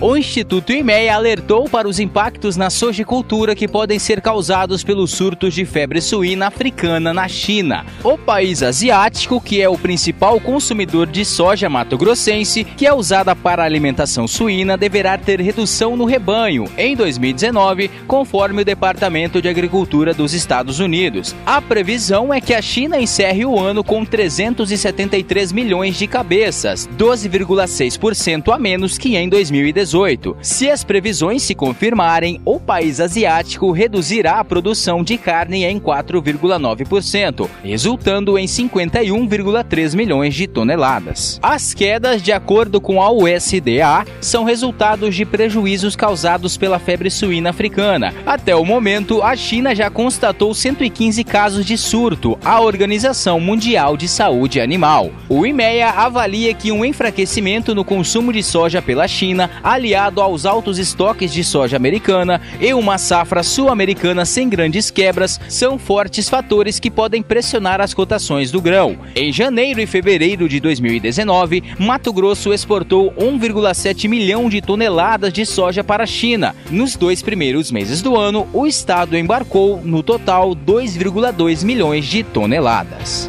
O Instituto IMEA alertou para os impactos na sojicultura que podem ser causados pelos surtos de febre suína africana na China. O país asiático, que é o principal consumidor de soja mato-grossense, que é usada para alimentação suína, deverá ter redução no rebanho em 2019, conforme o Departamento de Agricultura dos Estados Unidos. A previsão é que a China encerre o ano com 373 milhões de cabeças, 12,6% a menos que em 2018. 2018. Se as previsões se confirmarem, o país asiático reduzirá a produção de carne em 4,9%, resultando em 51,3 milhões de toneladas. As quedas, de acordo com a USDA, são resultados de prejuízos causados pela febre suína africana. Até o momento, a China já constatou 115 casos de surto, a Organização Mundial de Saúde Animal. O IMEA avalia que um enfraquecimento no consumo de soja pela China aliado aos altos estoques de soja americana e uma safra sul-americana sem grandes quebras, são fortes fatores que podem pressionar as cotações do grão. Em janeiro e fevereiro de 2019, Mato Grosso exportou 1,7 milhão de toneladas de soja para a China. Nos dois primeiros meses do ano, o estado embarcou, no total, 2,2 milhões de toneladas.